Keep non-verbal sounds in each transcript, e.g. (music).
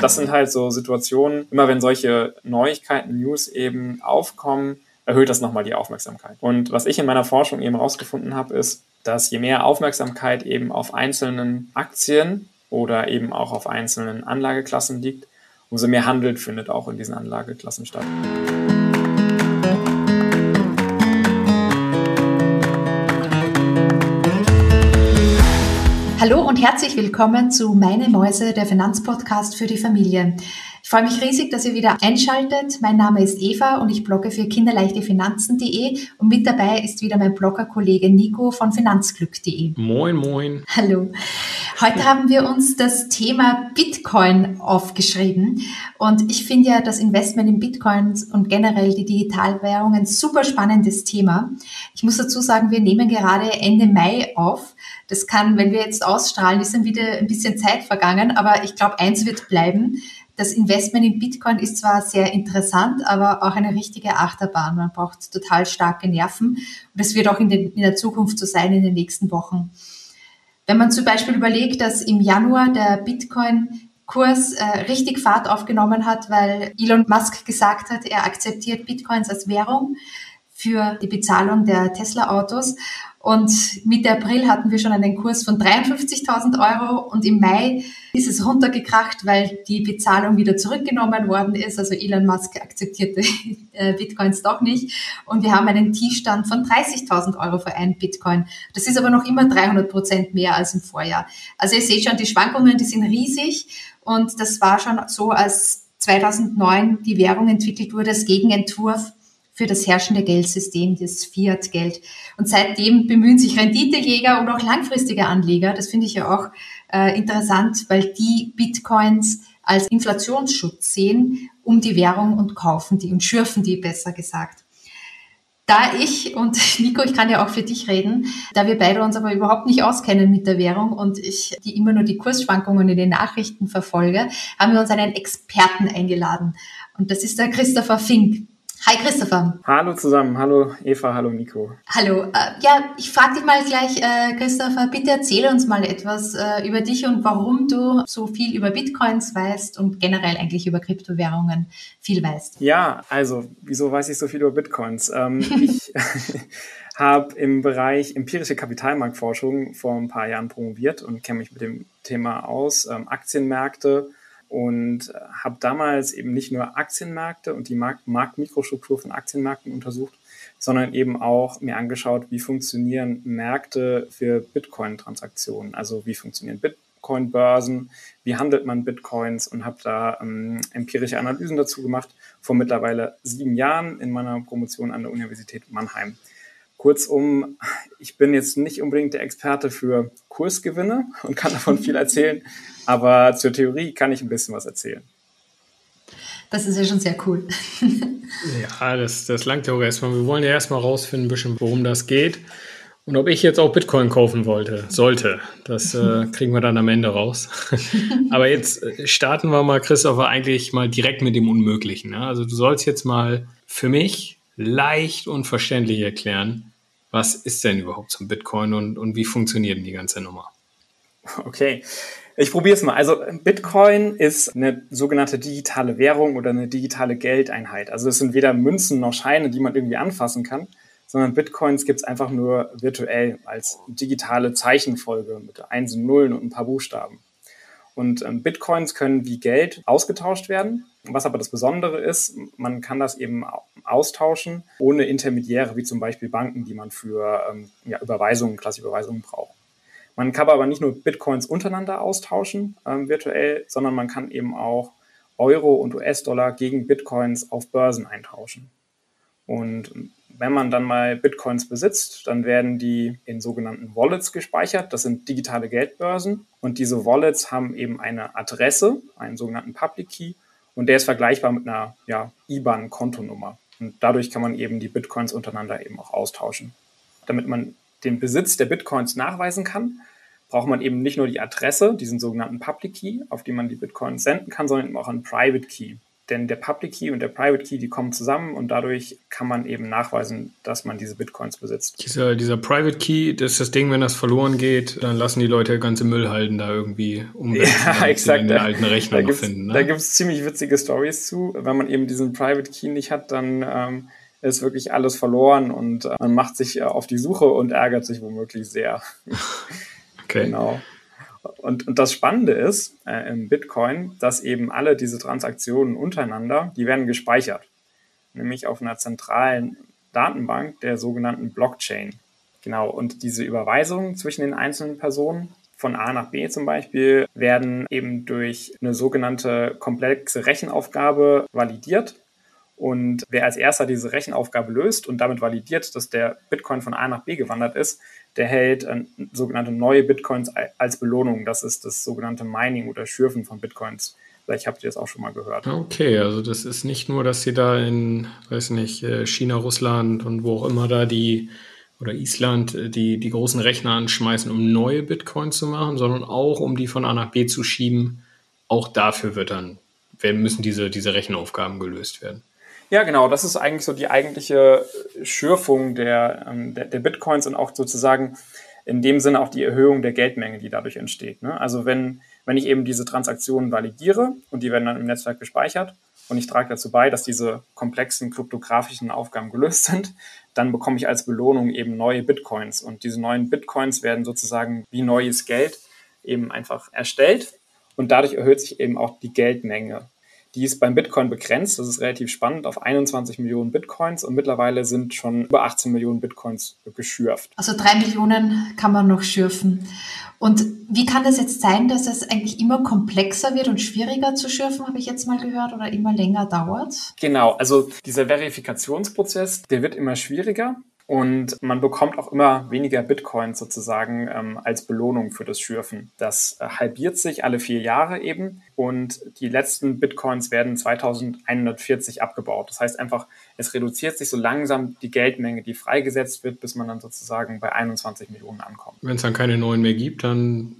Das sind halt so Situationen, immer wenn solche Neuigkeiten, News eben aufkommen, erhöht das nochmal die Aufmerksamkeit. Und was ich in meiner Forschung eben rausgefunden habe, ist, dass je mehr Aufmerksamkeit eben auf einzelnen Aktien oder eben auch auf einzelnen Anlageklassen liegt, umso mehr Handel findet auch in diesen Anlageklassen statt. Hallo und herzlich willkommen zu Meine Mäuse, der Finanzpodcast für die Familie. Ich freue mich riesig, dass ihr wieder einschaltet. Mein Name ist Eva und ich blogge für kinderleichtefinanzen.de und mit dabei ist wieder mein Bloggerkollege Nico von finanzglück.de. Moin, moin. Hallo. Heute haben wir uns das Thema Bitcoin aufgeschrieben und ich finde ja das Investment in Bitcoins und generell die Digitalwährungen super spannendes Thema. Ich muss dazu sagen, wir nehmen gerade Ende Mai auf. Das kann, wenn wir jetzt ausstrahlen, ist dann wieder ein bisschen Zeit vergangen, aber ich glaube, eins wird bleiben das Investment in Bitcoin ist zwar sehr interessant, aber auch eine richtige Achterbahn. Man braucht total starke Nerven und das wird auch in, den, in der Zukunft so sein in den nächsten Wochen. Wenn man zum Beispiel überlegt, dass im Januar der Bitcoin Kurs äh, richtig Fahrt aufgenommen hat, weil Elon Musk gesagt hat, er akzeptiert Bitcoins als Währung für die Bezahlung der Tesla-Autos. Und Mitte April hatten wir schon einen Kurs von 53.000 Euro und im Mai ist es runtergekracht, weil die Bezahlung wieder zurückgenommen worden ist. Also Elon Musk akzeptierte (laughs) äh, Bitcoins doch nicht. Und wir haben einen Tiefstand von 30.000 Euro für einen Bitcoin. Das ist aber noch immer 300 Prozent mehr als im Vorjahr. Also ihr seht schon, die Schwankungen, die sind riesig. Und das war schon so, als 2009 die Währung entwickelt wurde als Gegenentwurf für das herrschende Geldsystem, das Fiat-Geld. Und seitdem bemühen sich Renditejäger und auch langfristige Anleger, das finde ich ja auch äh, interessant, weil die Bitcoins als Inflationsschutz sehen, um die Währung und kaufen die und schürfen die, besser gesagt. Da ich und (laughs) Nico, ich kann ja auch für dich reden, da wir beide uns aber überhaupt nicht auskennen mit der Währung und ich die immer nur die Kursschwankungen in den Nachrichten verfolge, haben wir uns einen Experten eingeladen. Und das ist der Christopher Fink. Hi Christopher. Hallo zusammen, hallo Eva, hallo Nico. Hallo, äh, ja, ich frage dich mal gleich, äh, Christopher, bitte erzähle uns mal etwas äh, über dich und warum du so viel über Bitcoins weißt und generell eigentlich über Kryptowährungen viel weißt. Ja, also, wieso weiß ich so viel über Bitcoins? Ähm, (laughs) ich (laughs) habe im Bereich empirische Kapitalmarktforschung vor ein paar Jahren promoviert und kenne mich mit dem Thema aus, ähm, Aktienmärkte, und habe damals eben nicht nur Aktienmärkte und die Markt Marktmikrostruktur von Aktienmärkten untersucht, sondern eben auch mir angeschaut, wie funktionieren Märkte für Bitcoin-Transaktionen, also wie funktionieren Bitcoin-Börsen, wie handelt man Bitcoins und habe da ähm, empirische Analysen dazu gemacht vor mittlerweile sieben Jahren in meiner Promotion an der Universität Mannheim. Kurzum, ich bin jetzt nicht unbedingt der Experte für Kursgewinne und kann davon viel (laughs) erzählen, aber zur Theorie kann ich ein bisschen was erzählen. Das ist ja schon sehr cool. (laughs) ja, das, das langt ja auch erstmal. Wir wollen ja erstmal rausfinden, ein bisschen, worum das geht. Und ob ich jetzt auch Bitcoin kaufen wollte, sollte, das äh, (laughs) kriegen wir dann am Ende raus. Aber jetzt äh, starten wir mal, Christopher, eigentlich mal direkt mit dem Unmöglichen. Ne? Also du sollst jetzt mal für mich leicht und verständlich erklären, was ist denn überhaupt so ein Bitcoin und, und wie funktioniert denn die ganze Nummer? Okay, ich probiere es mal. Also Bitcoin ist eine sogenannte digitale Währung oder eine digitale Geldeinheit. Also es sind weder Münzen noch Scheine, die man irgendwie anfassen kann, sondern Bitcoins gibt es einfach nur virtuell als digitale Zeichenfolge mit Einsen, Nullen und ein paar Buchstaben. Und ähm, Bitcoins können wie Geld ausgetauscht werden. Was aber das Besondere ist, man kann das eben austauschen ohne Intermediäre, wie zum Beispiel Banken, die man für ähm, ja, Überweisungen, klassische Überweisungen braucht. Man kann aber nicht nur Bitcoins untereinander austauschen ähm, virtuell, sondern man kann eben auch Euro und US-Dollar gegen Bitcoins auf Börsen eintauschen. Und wenn man dann mal Bitcoins besitzt, dann werden die in sogenannten Wallets gespeichert. Das sind digitale Geldbörsen. Und diese Wallets haben eben eine Adresse, einen sogenannten Public Key. Und der ist vergleichbar mit einer ja, IBAN-Kontonummer. Und dadurch kann man eben die Bitcoins untereinander eben auch austauschen. Damit man den Besitz der Bitcoins nachweisen kann, braucht man eben nicht nur die Adresse, diesen sogenannten Public Key, auf die man die Bitcoins senden kann, sondern eben auch einen Private Key. Denn der Public Key und der Private Key, die kommen zusammen und dadurch kann man eben nachweisen, dass man diese Bitcoins besitzt. Dieser, dieser Private Key, das ist das Ding, wenn das verloren geht, dann lassen die Leute ganze Müllhalden da irgendwie umwälzen, ja, exakt. den alten Rechner da noch finden. Ne? Da gibt es ziemlich witzige Stories zu. Wenn man eben diesen Private Key nicht hat, dann ähm, ist wirklich alles verloren und äh, man macht sich äh, auf die Suche und ärgert sich womöglich sehr. (laughs) okay. Genau. Und, und das Spannende ist äh, im Bitcoin, dass eben alle diese Transaktionen untereinander, die werden gespeichert, nämlich auf einer zentralen Datenbank der sogenannten Blockchain. Genau, und diese Überweisungen zwischen den einzelnen Personen von A nach B zum Beispiel werden eben durch eine sogenannte komplexe Rechenaufgabe validiert. Und wer als erster diese Rechenaufgabe löst und damit validiert, dass der Bitcoin von A nach B gewandert ist, der hält äh, sogenannte neue Bitcoins als Belohnung. Das ist das sogenannte Mining oder Schürfen von Bitcoins. Vielleicht habt ihr das auch schon mal gehört. Okay, also das ist nicht nur, dass sie da in, weiß nicht, äh, China, Russland und wo auch immer da die oder Island äh, die, die großen Rechner anschmeißen, um neue Bitcoins zu machen, sondern auch um die von A nach B zu schieben. Auch dafür wird dann, müssen diese, diese Rechenaufgaben gelöst werden. Ja, genau. Das ist eigentlich so die eigentliche Schürfung der, ähm, der, der, Bitcoins und auch sozusagen in dem Sinne auch die Erhöhung der Geldmenge, die dadurch entsteht. Ne? Also wenn, wenn ich eben diese Transaktionen validiere und die werden dann im Netzwerk gespeichert und ich trage dazu bei, dass diese komplexen kryptografischen Aufgaben gelöst sind, dann bekomme ich als Belohnung eben neue Bitcoins. Und diese neuen Bitcoins werden sozusagen wie neues Geld eben einfach erstellt und dadurch erhöht sich eben auch die Geldmenge. Die ist beim Bitcoin begrenzt, das ist relativ spannend, auf 21 Millionen Bitcoins und mittlerweile sind schon über 18 Millionen Bitcoins geschürft. Also drei Millionen kann man noch schürfen. Und wie kann das jetzt sein, dass es eigentlich immer komplexer wird und schwieriger zu schürfen, habe ich jetzt mal gehört, oder immer länger dauert? Genau, also dieser Verifikationsprozess, der wird immer schwieriger. Und man bekommt auch immer weniger Bitcoins sozusagen ähm, als Belohnung für das Schürfen. Das äh, halbiert sich alle vier Jahre eben und die letzten Bitcoins werden 2140 abgebaut. Das heißt einfach, es reduziert sich so langsam die Geldmenge, die freigesetzt wird, bis man dann sozusagen bei 21 Millionen ankommt. Wenn es dann keine neuen mehr gibt, dann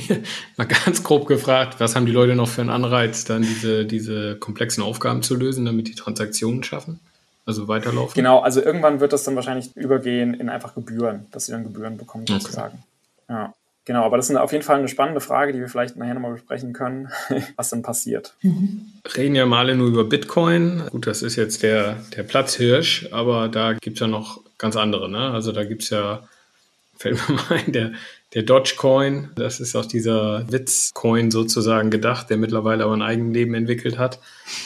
(laughs) mal ganz grob gefragt, was haben die Leute noch für einen Anreiz, dann diese, diese komplexen Aufgaben zu lösen, damit die Transaktionen schaffen? Also weiterlaufen? Genau, also irgendwann wird das dann wahrscheinlich übergehen in einfach Gebühren, dass sie dann Gebühren bekommen sozusagen. Okay. Ja. Genau, aber das ist auf jeden Fall eine spannende Frage, die wir vielleicht nachher nochmal besprechen können, (laughs) was dann passiert. Mhm. Reden ja mal nur über Bitcoin. Gut, das ist jetzt der, der Platzhirsch, aber da gibt es ja noch ganz andere. Ne? Also da gibt es ja, (laughs) fällt mir mal ein, der, der Dogecoin, das ist auch dieser Witzcoin sozusagen gedacht, der mittlerweile aber ein Eigenleben entwickelt hat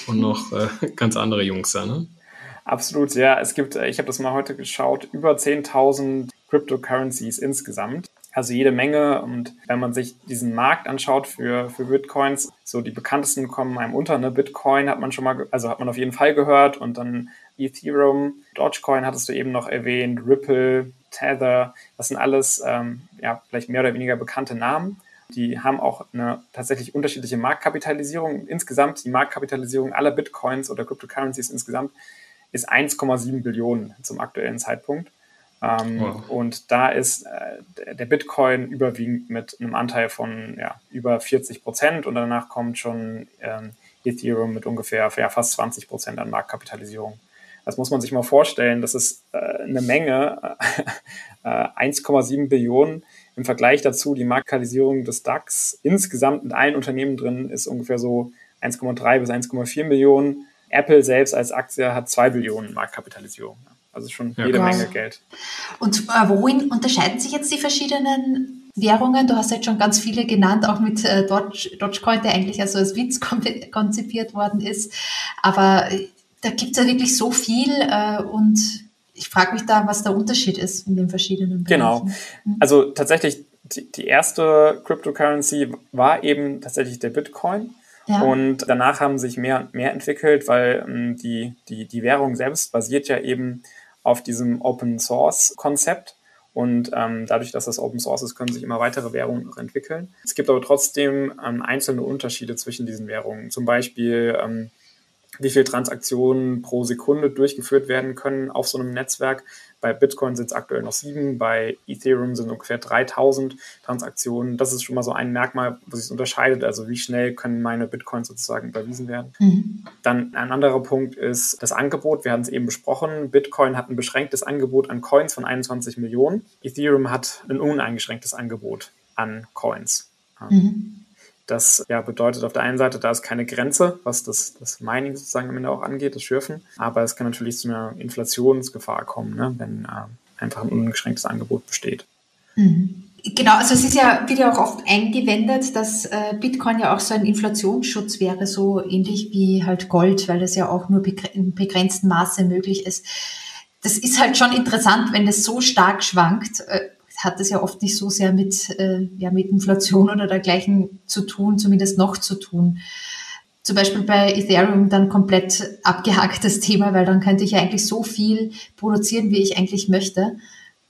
und noch äh, (laughs) ganz andere Jungs da. Ne? Absolut, ja. Es gibt, äh, ich habe das mal heute geschaut, über 10.000 Cryptocurrencies insgesamt. Also jede Menge. Und wenn man sich diesen Markt anschaut für, für Bitcoins, so die bekanntesten kommen einem unter. Ne? Bitcoin hat man schon mal, also hat man auf jeden Fall gehört. Und dann Ethereum, Dogecoin hattest du eben noch erwähnt, Ripple, Tether. Das sind alles, ähm, ja, vielleicht mehr oder weniger bekannte Namen. Die haben auch eine tatsächlich unterschiedliche Marktkapitalisierung. Insgesamt die Marktkapitalisierung aller Bitcoins oder Cryptocurrencies insgesamt ist 1,7 Billionen zum aktuellen Zeitpunkt. Ähm, wow. Und da ist äh, der Bitcoin überwiegend mit einem Anteil von ja, über 40 Prozent und danach kommt schon ähm, Ethereum mit ungefähr ja, fast 20 Prozent an Marktkapitalisierung. Das muss man sich mal vorstellen. Das ist äh, eine Menge, (laughs) äh, 1,7 Billionen. Im Vergleich dazu die Marktkapitalisierung des DAX insgesamt mit allen Unternehmen drin ist ungefähr so 1,3 bis 1,4 Millionen. Apple selbst als Aktie hat zwei Billionen Marktkapitalisierung. Also schon ja, jede krass. Menge Geld. Und äh, worin unterscheiden sich jetzt die verschiedenen Währungen? Du hast jetzt schon ganz viele genannt, auch mit äh, Doge, Dogecoin, der eigentlich also als Witz konzipiert worden ist. Aber äh, da gibt es ja wirklich so viel äh, und ich frage mich da, was der Unterschied ist in den verschiedenen Bereichen. Genau. Mhm. Also tatsächlich, die, die erste Cryptocurrency war eben tatsächlich der Bitcoin. Ja. Und danach haben sich mehr und mehr entwickelt, weil ähm, die, die, die Währung selbst basiert ja eben auf diesem Open Source Konzept. Und ähm, dadurch, dass das Open Source ist, können sich immer weitere Währungen noch entwickeln. Es gibt aber trotzdem ähm, einzelne Unterschiede zwischen diesen Währungen. Zum Beispiel, ähm, wie viele Transaktionen pro Sekunde durchgeführt werden können auf so einem Netzwerk. Bei Bitcoin sind es aktuell noch sieben, bei Ethereum sind ungefähr 3000 Transaktionen. Das ist schon mal so ein Merkmal, wo sich unterscheidet. Also wie schnell können meine Bitcoins sozusagen überwiesen werden. Mhm. Dann ein anderer Punkt ist das Angebot. Wir hatten es eben besprochen. Bitcoin hat ein beschränktes Angebot an Coins von 21 Millionen. Ethereum hat ein uneingeschränktes Angebot an Coins. Mhm. Das ja, bedeutet auf der einen Seite, da ist keine Grenze, was das, das Mining sozusagen am Ende auch angeht, das Schürfen. Aber es kann natürlich zu einer Inflationsgefahr kommen, ne, wenn äh, einfach ein ungeschränktes Angebot besteht. Mhm. Genau, also es ist ja, wird ja auch oft eingewendet, dass äh, Bitcoin ja auch so ein Inflationsschutz wäre, so ähnlich wie halt Gold, weil es ja auch nur in begrenztem Maße möglich ist. Das ist halt schon interessant, wenn es so stark schwankt. Äh, hat es ja oft nicht so sehr mit, äh, ja, mit Inflation oder dergleichen zu tun, zumindest noch zu tun. Zum Beispiel bei Ethereum dann komplett abgehacktes (laughs) Thema, weil dann könnte ich ja eigentlich so viel produzieren, wie ich eigentlich möchte.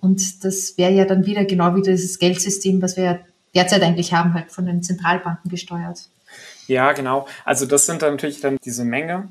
Und das wäre ja dann wieder genau wie dieses Geldsystem, was wir ja derzeit eigentlich haben, halt von den Zentralbanken gesteuert. Ja, genau. Also das sind dann natürlich dann diese Menge,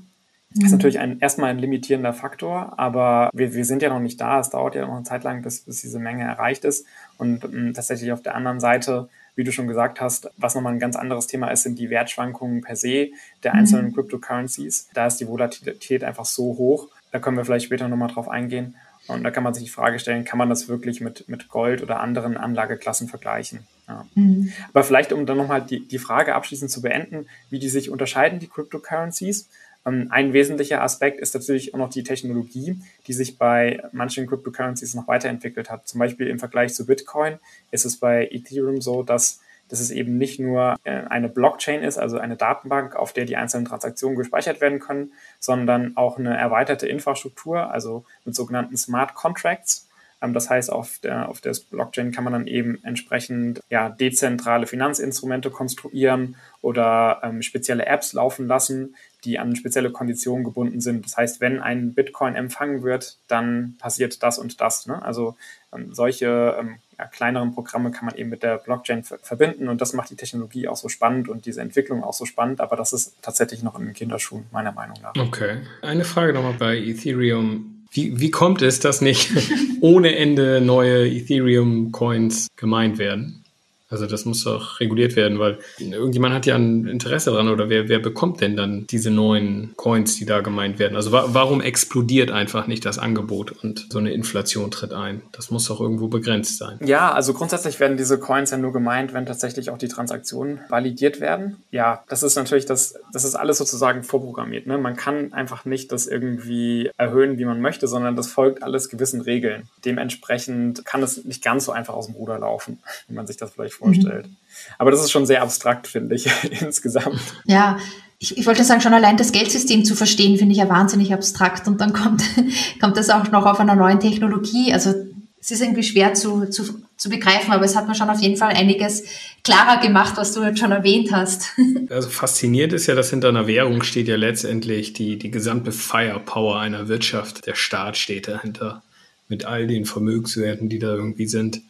das ist mhm. natürlich ein, erstmal ein limitierender Faktor, aber wir, wir sind ja noch nicht da. Es dauert ja noch eine Zeit lang, bis, bis diese Menge erreicht ist. Und ähm, tatsächlich auf der anderen Seite, wie du schon gesagt hast, was nochmal ein ganz anderes Thema ist, sind die Wertschwankungen per se der mhm. einzelnen mhm. Cryptocurrencies. Da ist die Volatilität einfach so hoch. Da können wir vielleicht später nochmal drauf eingehen. Und da kann man sich die Frage stellen, kann man das wirklich mit, mit Gold oder anderen Anlageklassen vergleichen? Ja. Mhm. Aber vielleicht, um dann nochmal die, die Frage abschließend zu beenden, wie die sich unterscheiden, die Cryptocurrencies. Ähm, ein wesentlicher Aspekt ist natürlich auch noch die Technologie, die sich bei manchen Cryptocurrencies noch weiterentwickelt hat. Zum Beispiel im Vergleich zu Bitcoin ist es bei Ethereum so, dass, dass es eben nicht nur äh, eine Blockchain ist, also eine Datenbank, auf der die einzelnen Transaktionen gespeichert werden können, sondern auch eine erweiterte Infrastruktur, also mit sogenannten Smart Contracts. Ähm, das heißt, auf der, auf der Blockchain kann man dann eben entsprechend ja, dezentrale Finanzinstrumente konstruieren oder ähm, spezielle Apps laufen lassen, die an spezielle Konditionen gebunden sind. Das heißt, wenn ein Bitcoin empfangen wird, dann passiert das und das. Ne? Also ähm, solche ähm, ja, kleineren Programme kann man eben mit der Blockchain verbinden und das macht die Technologie auch so spannend und diese Entwicklung auch so spannend, aber das ist tatsächlich noch in den Kinderschuhen, meiner Meinung nach. Okay. Eine Frage nochmal bei Ethereum. Wie, wie kommt es, dass nicht (laughs) ohne Ende neue Ethereum-Coins gemeint werden? Also das muss doch reguliert werden, weil irgendjemand hat ja ein Interesse dran oder wer, wer bekommt denn dann diese neuen Coins, die da gemeint werden? Also wa warum explodiert einfach nicht das Angebot und so eine Inflation tritt ein? Das muss doch irgendwo begrenzt sein. Ja, also grundsätzlich werden diese Coins ja nur gemeint, wenn tatsächlich auch die Transaktionen validiert werden. Ja, das ist natürlich das, das ist alles sozusagen vorprogrammiert. Ne? Man kann einfach nicht das irgendwie erhöhen, wie man möchte, sondern das folgt alles gewissen Regeln. Dementsprechend kann es nicht ganz so einfach aus dem Ruder laufen, (laughs) wie man sich das vielleicht vorstellt. Mhm. Aber das ist schon sehr abstrakt, finde ich, (laughs) insgesamt. Ja, ich, ich wollte sagen, schon allein das Geldsystem zu verstehen, finde ich ja wahnsinnig abstrakt. Und dann kommt, (laughs) kommt das auch noch auf einer neuen Technologie. Also es ist irgendwie schwer zu, zu, zu begreifen, aber es hat mir schon auf jeden Fall einiges klarer gemacht, was du jetzt schon erwähnt hast. (laughs) Also faszinierend ist ja, dass hinter einer Währung steht ja letztendlich die, die gesamte Firepower einer Wirtschaft. Der Staat steht dahinter mit all den Vermögenswerten, die da irgendwie sind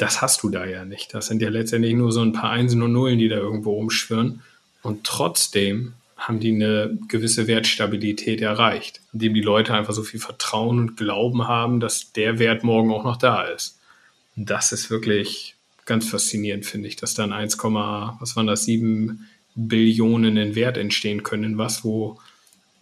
das hast du da ja nicht. Das sind ja letztendlich nur so ein paar Einsen und Nullen, die da irgendwo rumschwirren. Und trotzdem haben die eine gewisse Wertstabilität erreicht, indem die Leute einfach so viel Vertrauen und Glauben haben, dass der Wert morgen auch noch da ist. Und das ist wirklich ganz faszinierend, finde ich, dass dann 1, was waren das, 7 Billionen in Wert entstehen können, was, wo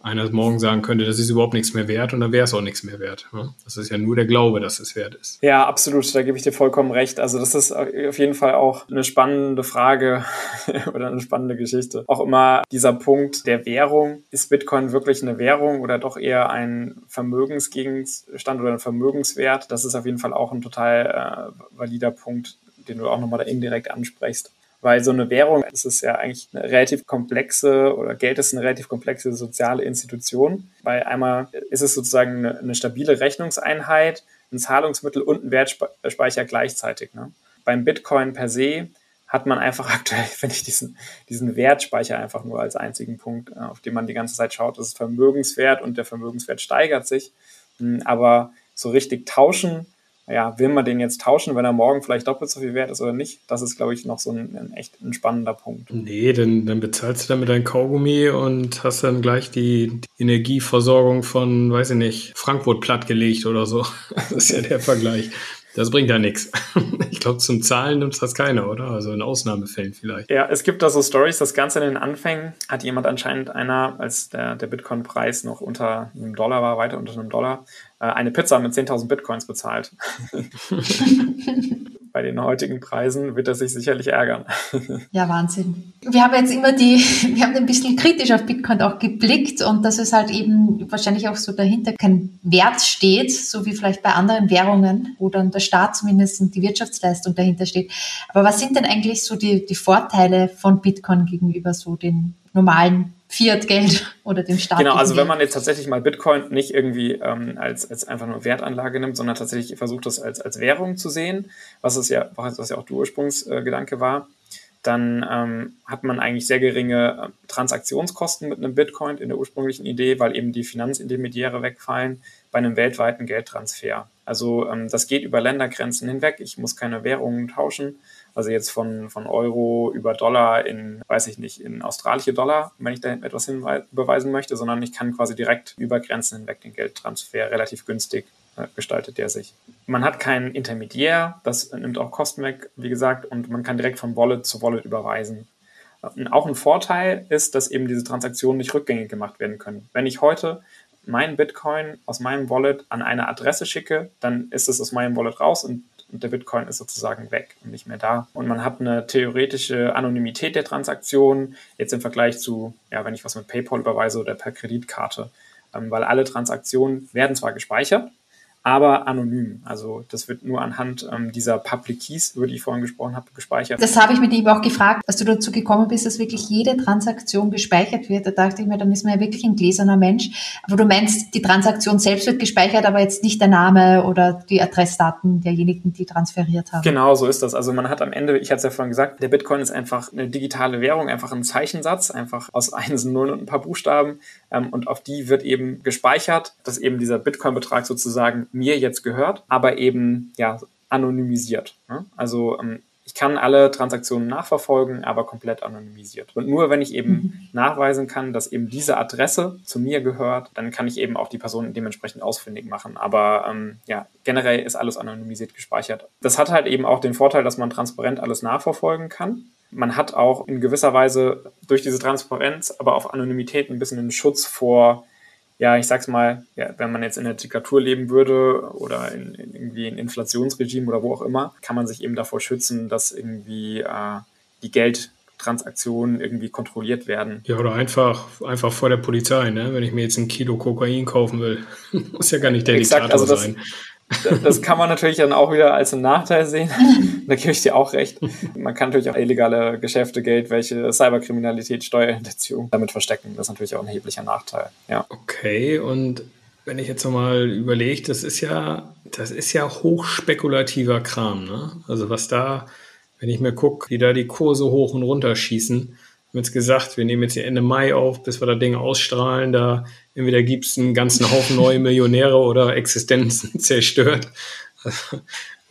einer morgen sagen könnte, das ist überhaupt nichts mehr wert und dann wäre es auch nichts mehr wert. Ne? Das ist ja nur der Glaube, dass es wert ist. Ja, absolut, da gebe ich dir vollkommen recht. Also das ist auf jeden Fall auch eine spannende Frage (laughs) oder eine spannende Geschichte. Auch immer dieser Punkt der Währung. Ist Bitcoin wirklich eine Währung oder doch eher ein Vermögensgegenstand oder ein Vermögenswert? Das ist auf jeden Fall auch ein total äh, valider Punkt, den du auch nochmal da indirekt ansprichst. Weil so eine Währung, das ist ja eigentlich eine relativ komplexe oder Geld ist eine relativ komplexe soziale Institution. Weil einmal ist es sozusagen eine, eine stabile Rechnungseinheit, ein Zahlungsmittel und ein Wertspeicher gleichzeitig. Ne? Beim Bitcoin per se hat man einfach (laughs) aktuell, finde ich, diesen, diesen Wertspeicher einfach nur als einzigen Punkt, äh, auf den man die ganze Zeit schaut. Das ist Vermögenswert und der Vermögenswert steigert sich. Hm, aber so richtig tauschen ja, will man den jetzt tauschen, wenn er morgen vielleicht doppelt so viel wert ist oder nicht? Das ist, glaube ich, noch so ein, ein echt ein spannender Punkt. Nee, dann, dann bezahlst du damit dein Kaugummi und hast dann gleich die, die Energieversorgung von, weiß ich nicht, Frankfurt plattgelegt oder so. (laughs) Das ist ja der Vergleich. Das bringt ja nichts. (laughs) Ich glaube, zum Zahlen nimmt das keiner, oder? Also in Ausnahmefällen vielleicht. Ja, es gibt da so Stories, das Ganze in den Anfängen hat jemand anscheinend einer, als der, der Bitcoin-Preis noch unter einem Dollar war, weiter unter einem Dollar, eine Pizza mit 10.000 Bitcoins bezahlt. (laughs) Bei den heutigen Preisen wird er sich sicherlich ärgern. Ja, Wahnsinn. Wir haben jetzt immer die, wir haben ein bisschen kritisch auf Bitcoin auch geblickt und dass es halt eben wahrscheinlich auch so dahinter kein Wert steht, so wie vielleicht bei anderen Währungen, wo dann der Staat zumindest und die Wirtschaftsleistung dahinter steht. Aber was sind denn eigentlich so die, die Vorteile von Bitcoin gegenüber so den normalen Fiat-Geld (laughs) oder dem Staat. Genau, also wenn man jetzt tatsächlich mal Bitcoin nicht irgendwie ähm, als, als einfach nur Wertanlage nimmt, sondern tatsächlich versucht, das als, als Währung zu sehen, was es ja, was ja auch der Ursprungsgedanke war, dann ähm, hat man eigentlich sehr geringe äh, Transaktionskosten mit einem Bitcoin in der ursprünglichen Idee, weil eben die Finanzintermediäre wegfallen bei einem weltweiten Geldtransfer. Also ähm, das geht über Ländergrenzen hinweg. Ich muss keine Währungen tauschen also jetzt von, von Euro über Dollar in, weiß ich nicht, in australische Dollar, wenn ich da etwas hinbeweisen möchte, sondern ich kann quasi direkt über Grenzen hinweg den Geldtransfer relativ günstig äh, gestaltet der sich. Man hat keinen Intermediär, das nimmt auch Kosten weg, wie gesagt, und man kann direkt von Wallet zu Wallet überweisen. Und auch ein Vorteil ist, dass eben diese Transaktionen nicht rückgängig gemacht werden können. Wenn ich heute meinen Bitcoin aus meinem Wallet an eine Adresse schicke, dann ist es aus meinem Wallet raus und und der Bitcoin ist sozusagen weg und nicht mehr da. Und man hat eine theoretische Anonymität der Transaktion, jetzt im Vergleich zu, ja, wenn ich was mit PayPal überweise oder per Kreditkarte, ähm, weil alle Transaktionen werden zwar gespeichert, aber anonym. Also das wird nur anhand ähm, dieser Public Keys, über die ich vorhin gesprochen habe, gespeichert. Das habe ich mit ihm auch gefragt, als du dazu gekommen bist, dass wirklich jede Transaktion gespeichert wird. Da dachte ich mir, dann ist man ja wirklich ein gläserner Mensch. Aber du meinst, die Transaktion selbst wird gespeichert, aber jetzt nicht der Name oder die Adressdaten derjenigen, die transferiert haben. Genau, so ist das. Also man hat am Ende, ich hatte es ja vorhin gesagt, der Bitcoin ist einfach eine digitale Währung, einfach ein Zeichensatz, einfach aus (laughs) Einsen, Nullen und ein paar Buchstaben. Ähm, und auf die wird eben gespeichert, dass eben dieser Bitcoin-Betrag sozusagen mir jetzt gehört, aber eben ja anonymisiert. Ne? Also ähm, ich kann alle Transaktionen nachverfolgen, aber komplett anonymisiert. Und nur wenn ich eben mhm. nachweisen kann, dass eben diese Adresse zu mir gehört, dann kann ich eben auch die Person dementsprechend ausfindig machen. Aber ähm, ja, generell ist alles anonymisiert gespeichert. Das hat halt eben auch den Vorteil, dass man transparent alles nachverfolgen kann. Man hat auch in gewisser Weise durch diese Transparenz, aber auf Anonymität ein bisschen einen Schutz vor ja, ich sag's mal, ja, wenn man jetzt in der Diktatur leben würde oder in, in irgendwie ein Inflationsregime oder wo auch immer, kann man sich eben davor schützen, dass irgendwie äh, die Geldtransaktionen irgendwie kontrolliert werden. Ja, oder einfach, einfach vor der Polizei, ne? Wenn ich mir jetzt ein Kilo Kokain kaufen will, (laughs) muss ja gar nicht der Exakt, Diktator also das, sein. Das kann man natürlich dann auch wieder als einen Nachteil sehen. (laughs) da gebe ich dir auch recht. Man kann natürlich auch illegale Geschäfte, Geld, welche Cyberkriminalität, Steuerhinterziehung damit verstecken. Das ist natürlich auch ein erheblicher Nachteil. Ja. Okay, und wenn ich jetzt nochmal überlege, das ist ja, das ist ja hochspekulativer Kram, ne? Also was da, wenn ich mir gucke, wie da die Kurse hoch und runter schießen, haben jetzt gesagt, wir nehmen jetzt hier Ende Mai auf, bis wir das Ding ausstrahlen. Da entweder gibt es einen ganzen Haufen neue Millionäre oder Existenzen (laughs) zerstört. Also,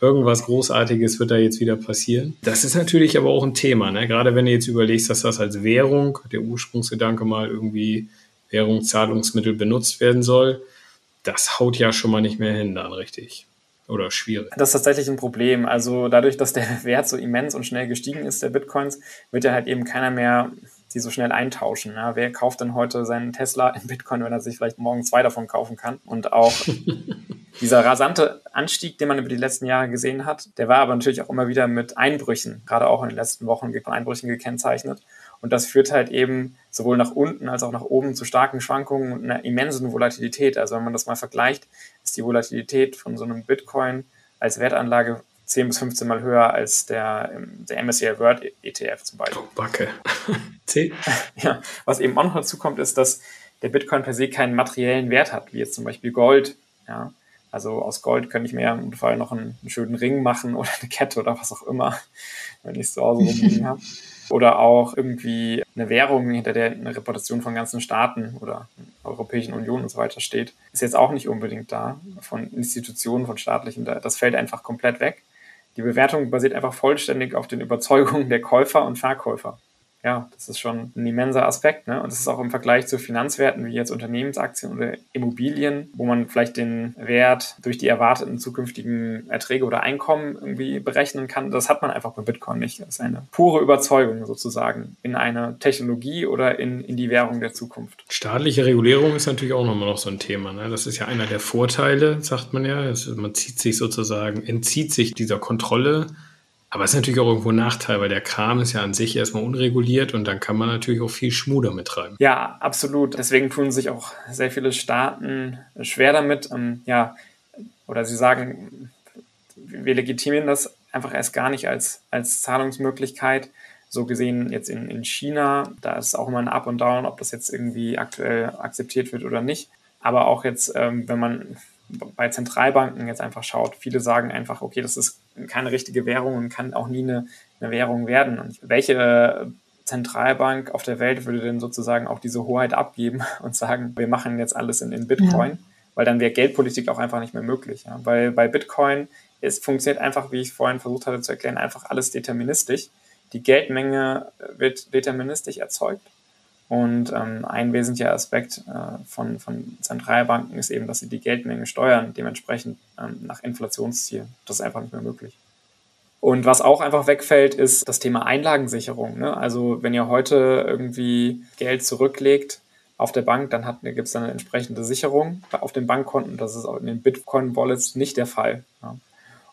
irgendwas Großartiges wird da jetzt wieder passieren. Das ist natürlich aber auch ein Thema, ne? gerade wenn du jetzt überlegst, dass das als Währung, der Ursprungsgedanke mal irgendwie Währungszahlungsmittel benutzt werden soll. Das haut ja schon mal nicht mehr hin dann richtig oder schwierig? Das ist tatsächlich ein Problem. Also dadurch, dass der (laughs) Wert so immens und schnell gestiegen ist, der Bitcoins, wird ja halt eben keiner mehr die so schnell eintauschen. Ja, wer kauft denn heute seinen Tesla in Bitcoin, wenn er sich vielleicht morgen zwei davon kaufen kann? Und auch (laughs) dieser rasante Anstieg, den man über die letzten Jahre gesehen hat, der war aber natürlich auch immer wieder mit Einbrüchen, gerade auch in den letzten Wochen von Einbrüchen gekennzeichnet. Und das führt halt eben sowohl nach unten als auch nach oben zu starken Schwankungen und einer immensen Volatilität. Also wenn man das mal vergleicht, ist die Volatilität von so einem Bitcoin als Wertanlage 10 bis 15 Mal höher als der, der MSCI World ETF zum Beispiel. Oh, Backe. (laughs) (laughs) ja, was eben auch noch dazu kommt, ist, dass der Bitcoin per se keinen materiellen Wert hat, wie jetzt zum Beispiel Gold. Ja, also aus Gold könnte ich mir im Fall noch einen, einen schönen Ring machen oder eine Kette oder was auch immer, (laughs) wenn ich es zu Hause rumliegen habe. Oder auch irgendwie eine Währung, hinter der eine Reputation von ganzen Staaten oder Europäischen Union und so weiter steht, ist jetzt auch nicht unbedingt da. Von Institutionen, von staatlichen, das fällt einfach komplett weg. Die Bewertung basiert einfach vollständig auf den Überzeugungen der Käufer und Verkäufer ja, das ist schon ein immenser Aspekt. Ne? Und das ist auch im Vergleich zu Finanzwerten wie jetzt Unternehmensaktien oder Immobilien, wo man vielleicht den Wert durch die erwarteten zukünftigen Erträge oder Einkommen irgendwie berechnen kann. Das hat man einfach bei Bitcoin nicht. Das ist eine pure Überzeugung sozusagen in eine Technologie oder in, in die Währung der Zukunft. Staatliche Regulierung ist natürlich auch nochmal noch so ein Thema. Ne? Das ist ja einer der Vorteile, sagt man ja. man zieht sich sozusagen, entzieht sich dieser Kontrolle aber es ist natürlich auch irgendwo ein Nachteil, weil der Kram ist ja an sich erstmal unreguliert und dann kann man natürlich auch viel Schmuh damit treiben. Ja, absolut. Deswegen tun sich auch sehr viele Staaten schwer damit. Ähm, ja, oder sie sagen, wir legitimieren das einfach erst gar nicht als, als Zahlungsmöglichkeit. So gesehen jetzt in, in China, da ist auch immer ein Up und Down, ob das jetzt irgendwie aktuell akzeptiert wird oder nicht. Aber auch jetzt, ähm, wenn man bei Zentralbanken jetzt einfach schaut, viele sagen einfach, okay, das ist keine richtige Währung und kann auch nie eine, eine Währung werden. Und welche Zentralbank auf der Welt würde denn sozusagen auch diese Hoheit abgeben (laughs) und sagen, wir machen jetzt alles in, in Bitcoin, ja. weil dann wäre Geldpolitik auch einfach nicht mehr möglich. Ja? Weil bei Bitcoin es funktioniert einfach, wie ich vorhin versucht hatte zu erklären, einfach alles deterministisch. Die Geldmenge wird deterministisch erzeugt und ähm, ein wesentlicher Aspekt äh, von, von Zentralbanken ist eben, dass sie die Geldmenge steuern, dementsprechend ähm, nach Inflationszielen. Das ist einfach nicht mehr möglich. Und was auch einfach wegfällt, ist das Thema Einlagensicherung. Ne? Also wenn ihr heute irgendwie Geld zurücklegt auf der Bank, dann gibt es eine entsprechende Sicherung auf den Bankkonten. Das ist auch in den Bitcoin-Wallets nicht der Fall. Ja?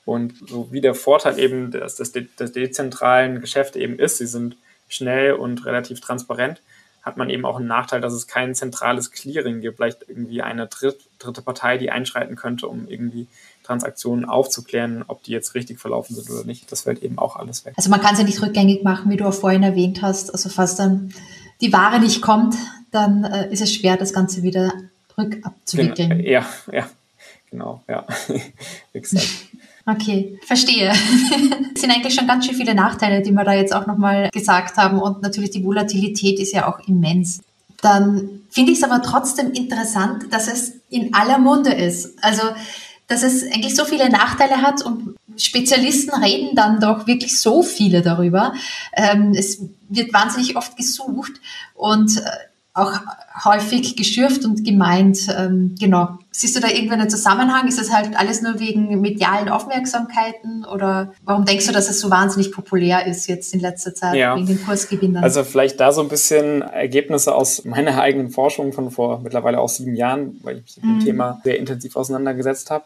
Und so wie der Vorteil eben des, des, des dezentralen Geschäfte eben ist, sie sind schnell und relativ transparent, hat man eben auch einen Nachteil, dass es kein zentrales Clearing gibt, vielleicht irgendwie eine dritt, dritte Partei, die einschreiten könnte, um irgendwie Transaktionen aufzuklären, ob die jetzt richtig verlaufen sind oder nicht. Das fällt eben auch alles weg. Also man kann es ja nicht rückgängig machen, wie du auch vorhin erwähnt hast. Also falls dann die Ware nicht kommt, dann äh, ist es schwer, das Ganze wieder rückabzuwickeln. Genau, ja, ja, genau, ja. (laughs) Exakt. Okay, verstehe. (laughs) Es sind eigentlich schon ganz schön viele Nachteile, die wir da jetzt auch nochmal gesagt haben. Und natürlich die Volatilität ist ja auch immens. Dann finde ich es aber trotzdem interessant, dass es in aller Munde ist. Also, dass es eigentlich so viele Nachteile hat und Spezialisten reden dann doch wirklich so viele darüber. Ähm, es wird wahnsinnig oft gesucht und äh, auch häufig geschürft und gemeint. Ähm, genau. Siehst du da irgendeinen Zusammenhang? Ist das halt alles nur wegen medialen Aufmerksamkeiten oder warum denkst du, dass es so wahnsinnig populär ist jetzt in letzter Zeit ja. wegen den Kursgewinnern? Also vielleicht da so ein bisschen Ergebnisse aus meiner eigenen Forschung von vor mittlerweile auch sieben Jahren, weil ich mich mit dem mhm. Thema sehr intensiv auseinandergesetzt habe.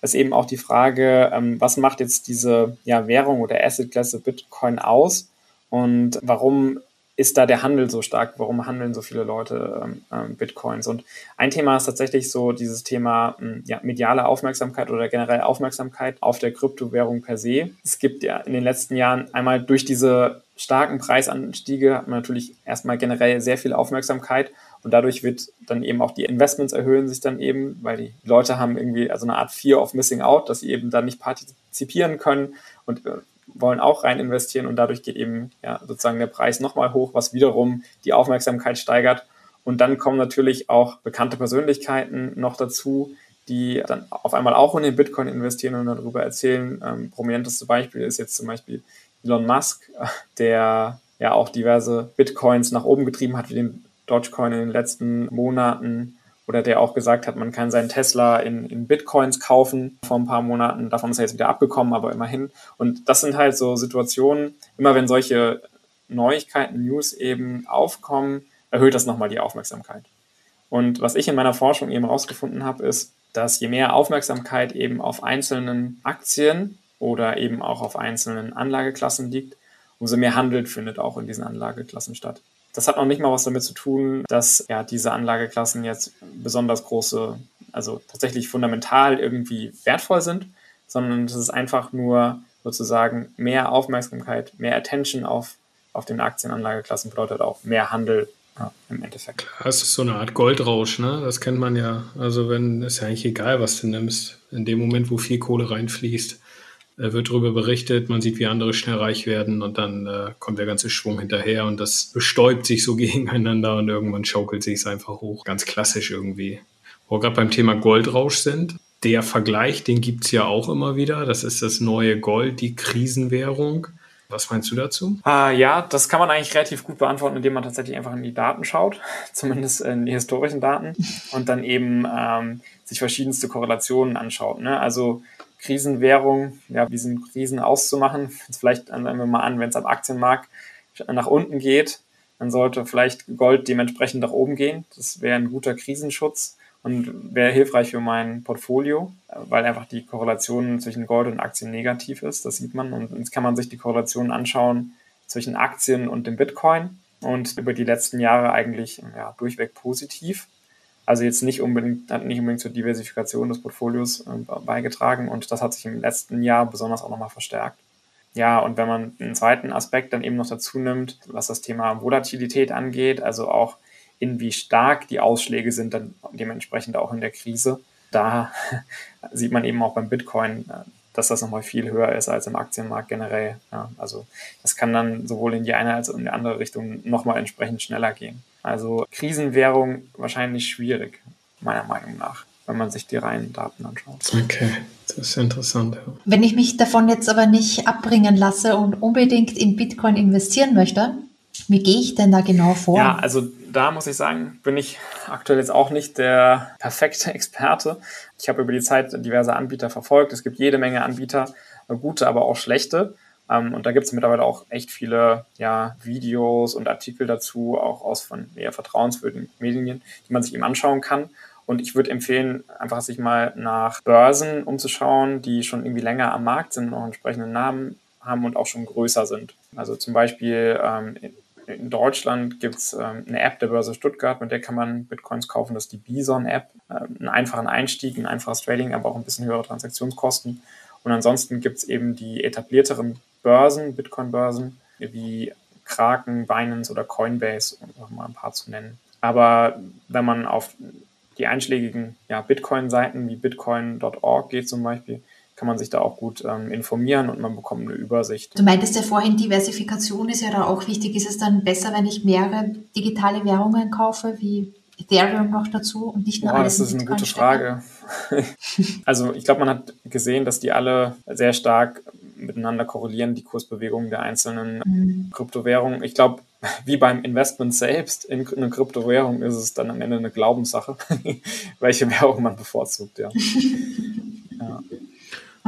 Ist eben auch die Frage, ähm, was macht jetzt diese ja, Währung oder Assetklasse Bitcoin aus? Und warum ist da der Handel so stark? Warum handeln so viele Leute ähm, ähm, Bitcoins? Und ein Thema ist tatsächlich so dieses Thema ähm, ja, mediale Aufmerksamkeit oder generell Aufmerksamkeit auf der Kryptowährung per se. Es gibt ja in den letzten Jahren einmal durch diese starken Preisanstiege hat man natürlich erstmal generell sehr viel Aufmerksamkeit und dadurch wird dann eben auch die Investments erhöhen sich dann eben, weil die Leute haben irgendwie also eine Art Fear of Missing Out, dass sie eben dann nicht partizipieren können und äh, wollen auch rein investieren und dadurch geht eben ja, sozusagen der Preis nochmal hoch, was wiederum die Aufmerksamkeit steigert. Und dann kommen natürlich auch bekannte Persönlichkeiten noch dazu, die dann auf einmal auch in den Bitcoin investieren und darüber erzählen. Ähm, prominenteste Beispiel ist jetzt zum Beispiel Elon Musk, (laughs) der ja auch diverse Bitcoins nach oben getrieben hat, wie den Dogecoin in den letzten Monaten oder der auch gesagt hat, man kann seinen Tesla in, in Bitcoins kaufen vor ein paar Monaten. Davon ist er jetzt wieder abgekommen, aber immerhin. Und das sind halt so Situationen, immer wenn solche Neuigkeiten, News eben aufkommen, erhöht das nochmal die Aufmerksamkeit. Und was ich in meiner Forschung eben herausgefunden habe, ist, dass je mehr Aufmerksamkeit eben auf einzelnen Aktien oder eben auch auf einzelnen Anlageklassen liegt, umso mehr Handel findet auch in diesen Anlageklassen statt. Das hat noch nicht mal was damit zu tun, dass ja diese Anlageklassen jetzt besonders große, also tatsächlich fundamental irgendwie wertvoll sind, sondern es ist einfach nur sozusagen mehr Aufmerksamkeit, mehr Attention auf, auf den Aktienanlageklassen bedeutet auch mehr Handel ja, im Endeffekt. Es ist so eine Art Goldrausch, ne? Das kennt man ja. Also wenn, ist ja eigentlich egal, was du nimmst. In dem Moment, wo viel Kohle reinfließt, äh, wird darüber berichtet, man sieht, wie andere schnell reich werden und dann äh, kommt der ganze Schwung hinterher und das bestäubt sich so (laughs) gegeneinander und irgendwann schaukelt sich es einfach hoch. Ganz klassisch irgendwie. Wo wir gerade beim Thema Goldrausch sind, der Vergleich, den gibt es ja auch immer wieder. Das ist das neue Gold, die Krisenwährung. Was meinst du dazu? Ah, ja, das kann man eigentlich relativ gut beantworten, indem man tatsächlich einfach in die Daten schaut, (laughs) zumindest in die historischen Daten, und dann eben ähm, sich verschiedenste Korrelationen anschaut. Ne? Also Krisenwährung, ja, wie sind Krisen auszumachen? Jetzt vielleicht nehmen wir mal an, wenn es am Aktienmarkt nach unten geht, dann sollte vielleicht Gold dementsprechend nach oben gehen. Das wäre ein guter Krisenschutz und wäre hilfreich für mein Portfolio, weil einfach die Korrelation zwischen Gold und Aktien negativ ist. Das sieht man. Und jetzt kann man sich die Korrelation anschauen zwischen Aktien und dem Bitcoin und über die letzten Jahre eigentlich ja, durchweg positiv. Also jetzt nicht unbedingt, hat nicht unbedingt zur Diversifikation des Portfolios äh, beigetragen und das hat sich im letzten Jahr besonders auch nochmal verstärkt. Ja, und wenn man einen zweiten Aspekt dann eben noch dazu nimmt, was das Thema Volatilität angeht, also auch in wie stark die Ausschläge sind, dann dementsprechend auch in der Krise, da (laughs) sieht man eben auch beim Bitcoin, äh, dass das nochmal viel höher ist als im Aktienmarkt generell. Ja, also das kann dann sowohl in die eine als auch in die andere Richtung nochmal entsprechend schneller gehen. Also Krisenwährung wahrscheinlich schwierig, meiner Meinung nach, wenn man sich die reinen Daten anschaut. Okay, das ist interessant. Ja. Wenn ich mich davon jetzt aber nicht abbringen lasse und unbedingt in Bitcoin investieren möchte, wie gehe ich denn da genau vor? Ja, also da muss ich sagen, bin ich aktuell jetzt auch nicht der perfekte Experte. Ich habe über die Zeit diverse Anbieter verfolgt. Es gibt jede Menge Anbieter, gute, aber auch schlechte. Ähm, und da gibt es mittlerweile auch echt viele ja, Videos und Artikel dazu, auch aus von eher vertrauenswürdigen Medien, die man sich eben anschauen kann. Und ich würde empfehlen, einfach sich mal nach Börsen umzuschauen, die schon irgendwie länger am Markt sind, noch entsprechenden Namen haben und auch schon größer sind. Also zum Beispiel ähm, in Deutschland gibt es ähm, eine App der Börse Stuttgart, mit der kann man Bitcoins kaufen. Das ist die Bison-App. Ähm, einen einfachen Einstieg, ein einfaches Trading, aber auch ein bisschen höhere Transaktionskosten. Und ansonsten gibt es eben die etablierteren Börsen, Bitcoin-Börsen, wie Kraken, Binance oder Coinbase, um mal ein paar zu nennen. Aber wenn man auf die einschlägigen ja, Bitcoin-Seiten wie bitcoin.org geht zum Beispiel, kann man sich da auch gut ähm, informieren und man bekommt eine Übersicht. Du meintest ja vorhin, Diversifikation ist ja da auch wichtig. Ist es dann besser, wenn ich mehrere digitale Währungen kaufe, wie Ethereum noch dazu und nicht nur Boah, alles Das ist eine gute Frage. (laughs) also ich glaube, man hat gesehen, dass die alle sehr stark miteinander korrelieren, die Kursbewegungen der einzelnen mhm. Kryptowährungen. Ich glaube, wie beim Investment selbst in eine Kryptowährung ist es dann am Ende eine Glaubenssache, (laughs) welche Währung man bevorzugt, ja. (laughs) ja.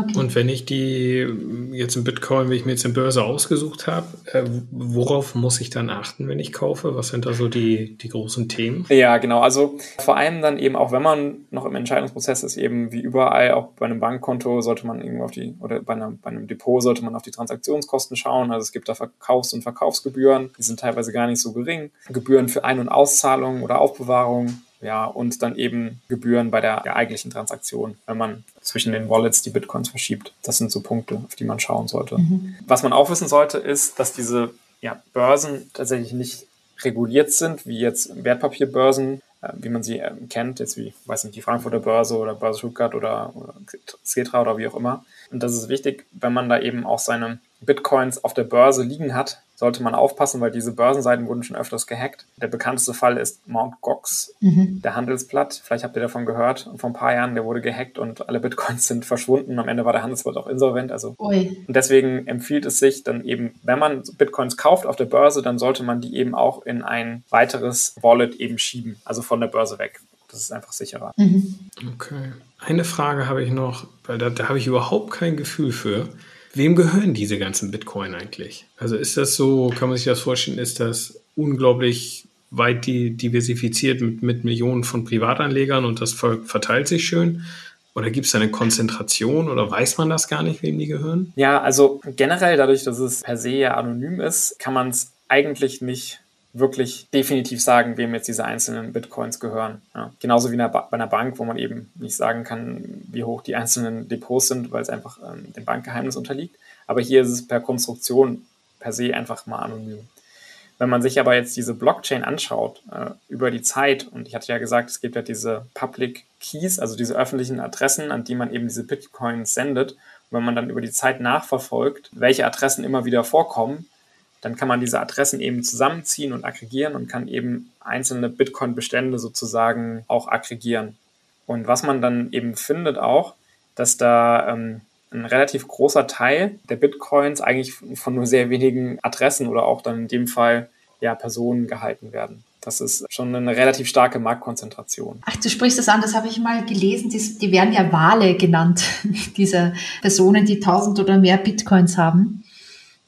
Okay. Und wenn ich die jetzt im Bitcoin, wenn ich mir jetzt eine Börse ausgesucht habe, äh, worauf muss ich dann achten, wenn ich kaufe? Was sind da so die, die großen Themen? Ja, genau. Also vor allem dann eben auch, wenn man noch im Entscheidungsprozess ist, eben wie überall, auch bei einem Bankkonto sollte man irgendwo auf die, oder bei einem, bei einem Depot sollte man auf die Transaktionskosten schauen. Also es gibt da Verkaufs- und Verkaufsgebühren, die sind teilweise gar nicht so gering. Gebühren für Ein- und Auszahlungen oder Aufbewahrung ja, und dann eben Gebühren bei der, der eigentlichen Transaktion, wenn man zwischen den Wallets die Bitcoins verschiebt. Das sind so Punkte, auf die man schauen sollte. Mhm. Was man auch wissen sollte, ist, dass diese ja, Börsen tatsächlich nicht reguliert sind, wie jetzt Wertpapierbörsen, äh, wie man sie äh, kennt, jetzt wie, weiß nicht, die Frankfurter Börse oder Börse Stuttgart oder, oder Cetra oder wie auch immer. Und das ist wichtig, wenn man da eben auch seine Bitcoins auf der Börse liegen hat, sollte man aufpassen, weil diese Börsenseiten wurden schon öfters gehackt. Der bekannteste Fall ist Mt. Gox, mhm. der Handelsblatt. Vielleicht habt ihr davon gehört. Und vor ein paar Jahren, der wurde gehackt und alle Bitcoins (laughs) sind verschwunden. Am Ende war der Handelsblatt auch insolvent. Also Ui. und deswegen empfiehlt es sich dann eben, wenn man Bitcoins kauft auf der Börse, dann sollte man die eben auch in ein weiteres Wallet eben schieben, also von der Börse weg. Das ist einfach sicherer. Mhm. Okay. Eine Frage habe ich noch, weil da, da habe ich überhaupt kein Gefühl für. Wem gehören diese ganzen Bitcoin eigentlich? Also ist das so, kann man sich das vorstellen, ist das unglaublich weit diversifiziert mit, mit Millionen von Privatanlegern und das verteilt sich schön? Oder gibt es eine Konzentration oder weiß man das gar nicht, wem die gehören? Ja, also generell dadurch, dass es per se ja anonym ist, kann man es eigentlich nicht wirklich definitiv sagen, wem jetzt diese einzelnen Bitcoins gehören. Ja. Genauso wie bei einer Bank, wo man eben nicht sagen kann, wie hoch die einzelnen Depots sind, weil es einfach ähm, dem Bankgeheimnis unterliegt. Aber hier ist es per Konstruktion per se einfach mal anonym. Wenn man sich aber jetzt diese Blockchain anschaut äh, über die Zeit, und ich hatte ja gesagt, es gibt ja diese Public Keys, also diese öffentlichen Adressen, an die man eben diese Bitcoins sendet, wenn man dann über die Zeit nachverfolgt, welche Adressen immer wieder vorkommen, dann kann man diese Adressen eben zusammenziehen und aggregieren und kann eben einzelne Bitcoin-Bestände sozusagen auch aggregieren. Und was man dann eben findet auch, dass da ähm, ein relativ großer Teil der Bitcoins eigentlich von nur sehr wenigen Adressen oder auch dann in dem Fall ja Personen gehalten werden. Das ist schon eine relativ starke Marktkonzentration. Ach, du sprichst das an, das habe ich mal gelesen. Die, die werden ja Wale genannt, (laughs) diese Personen, die 1000 oder mehr Bitcoins haben.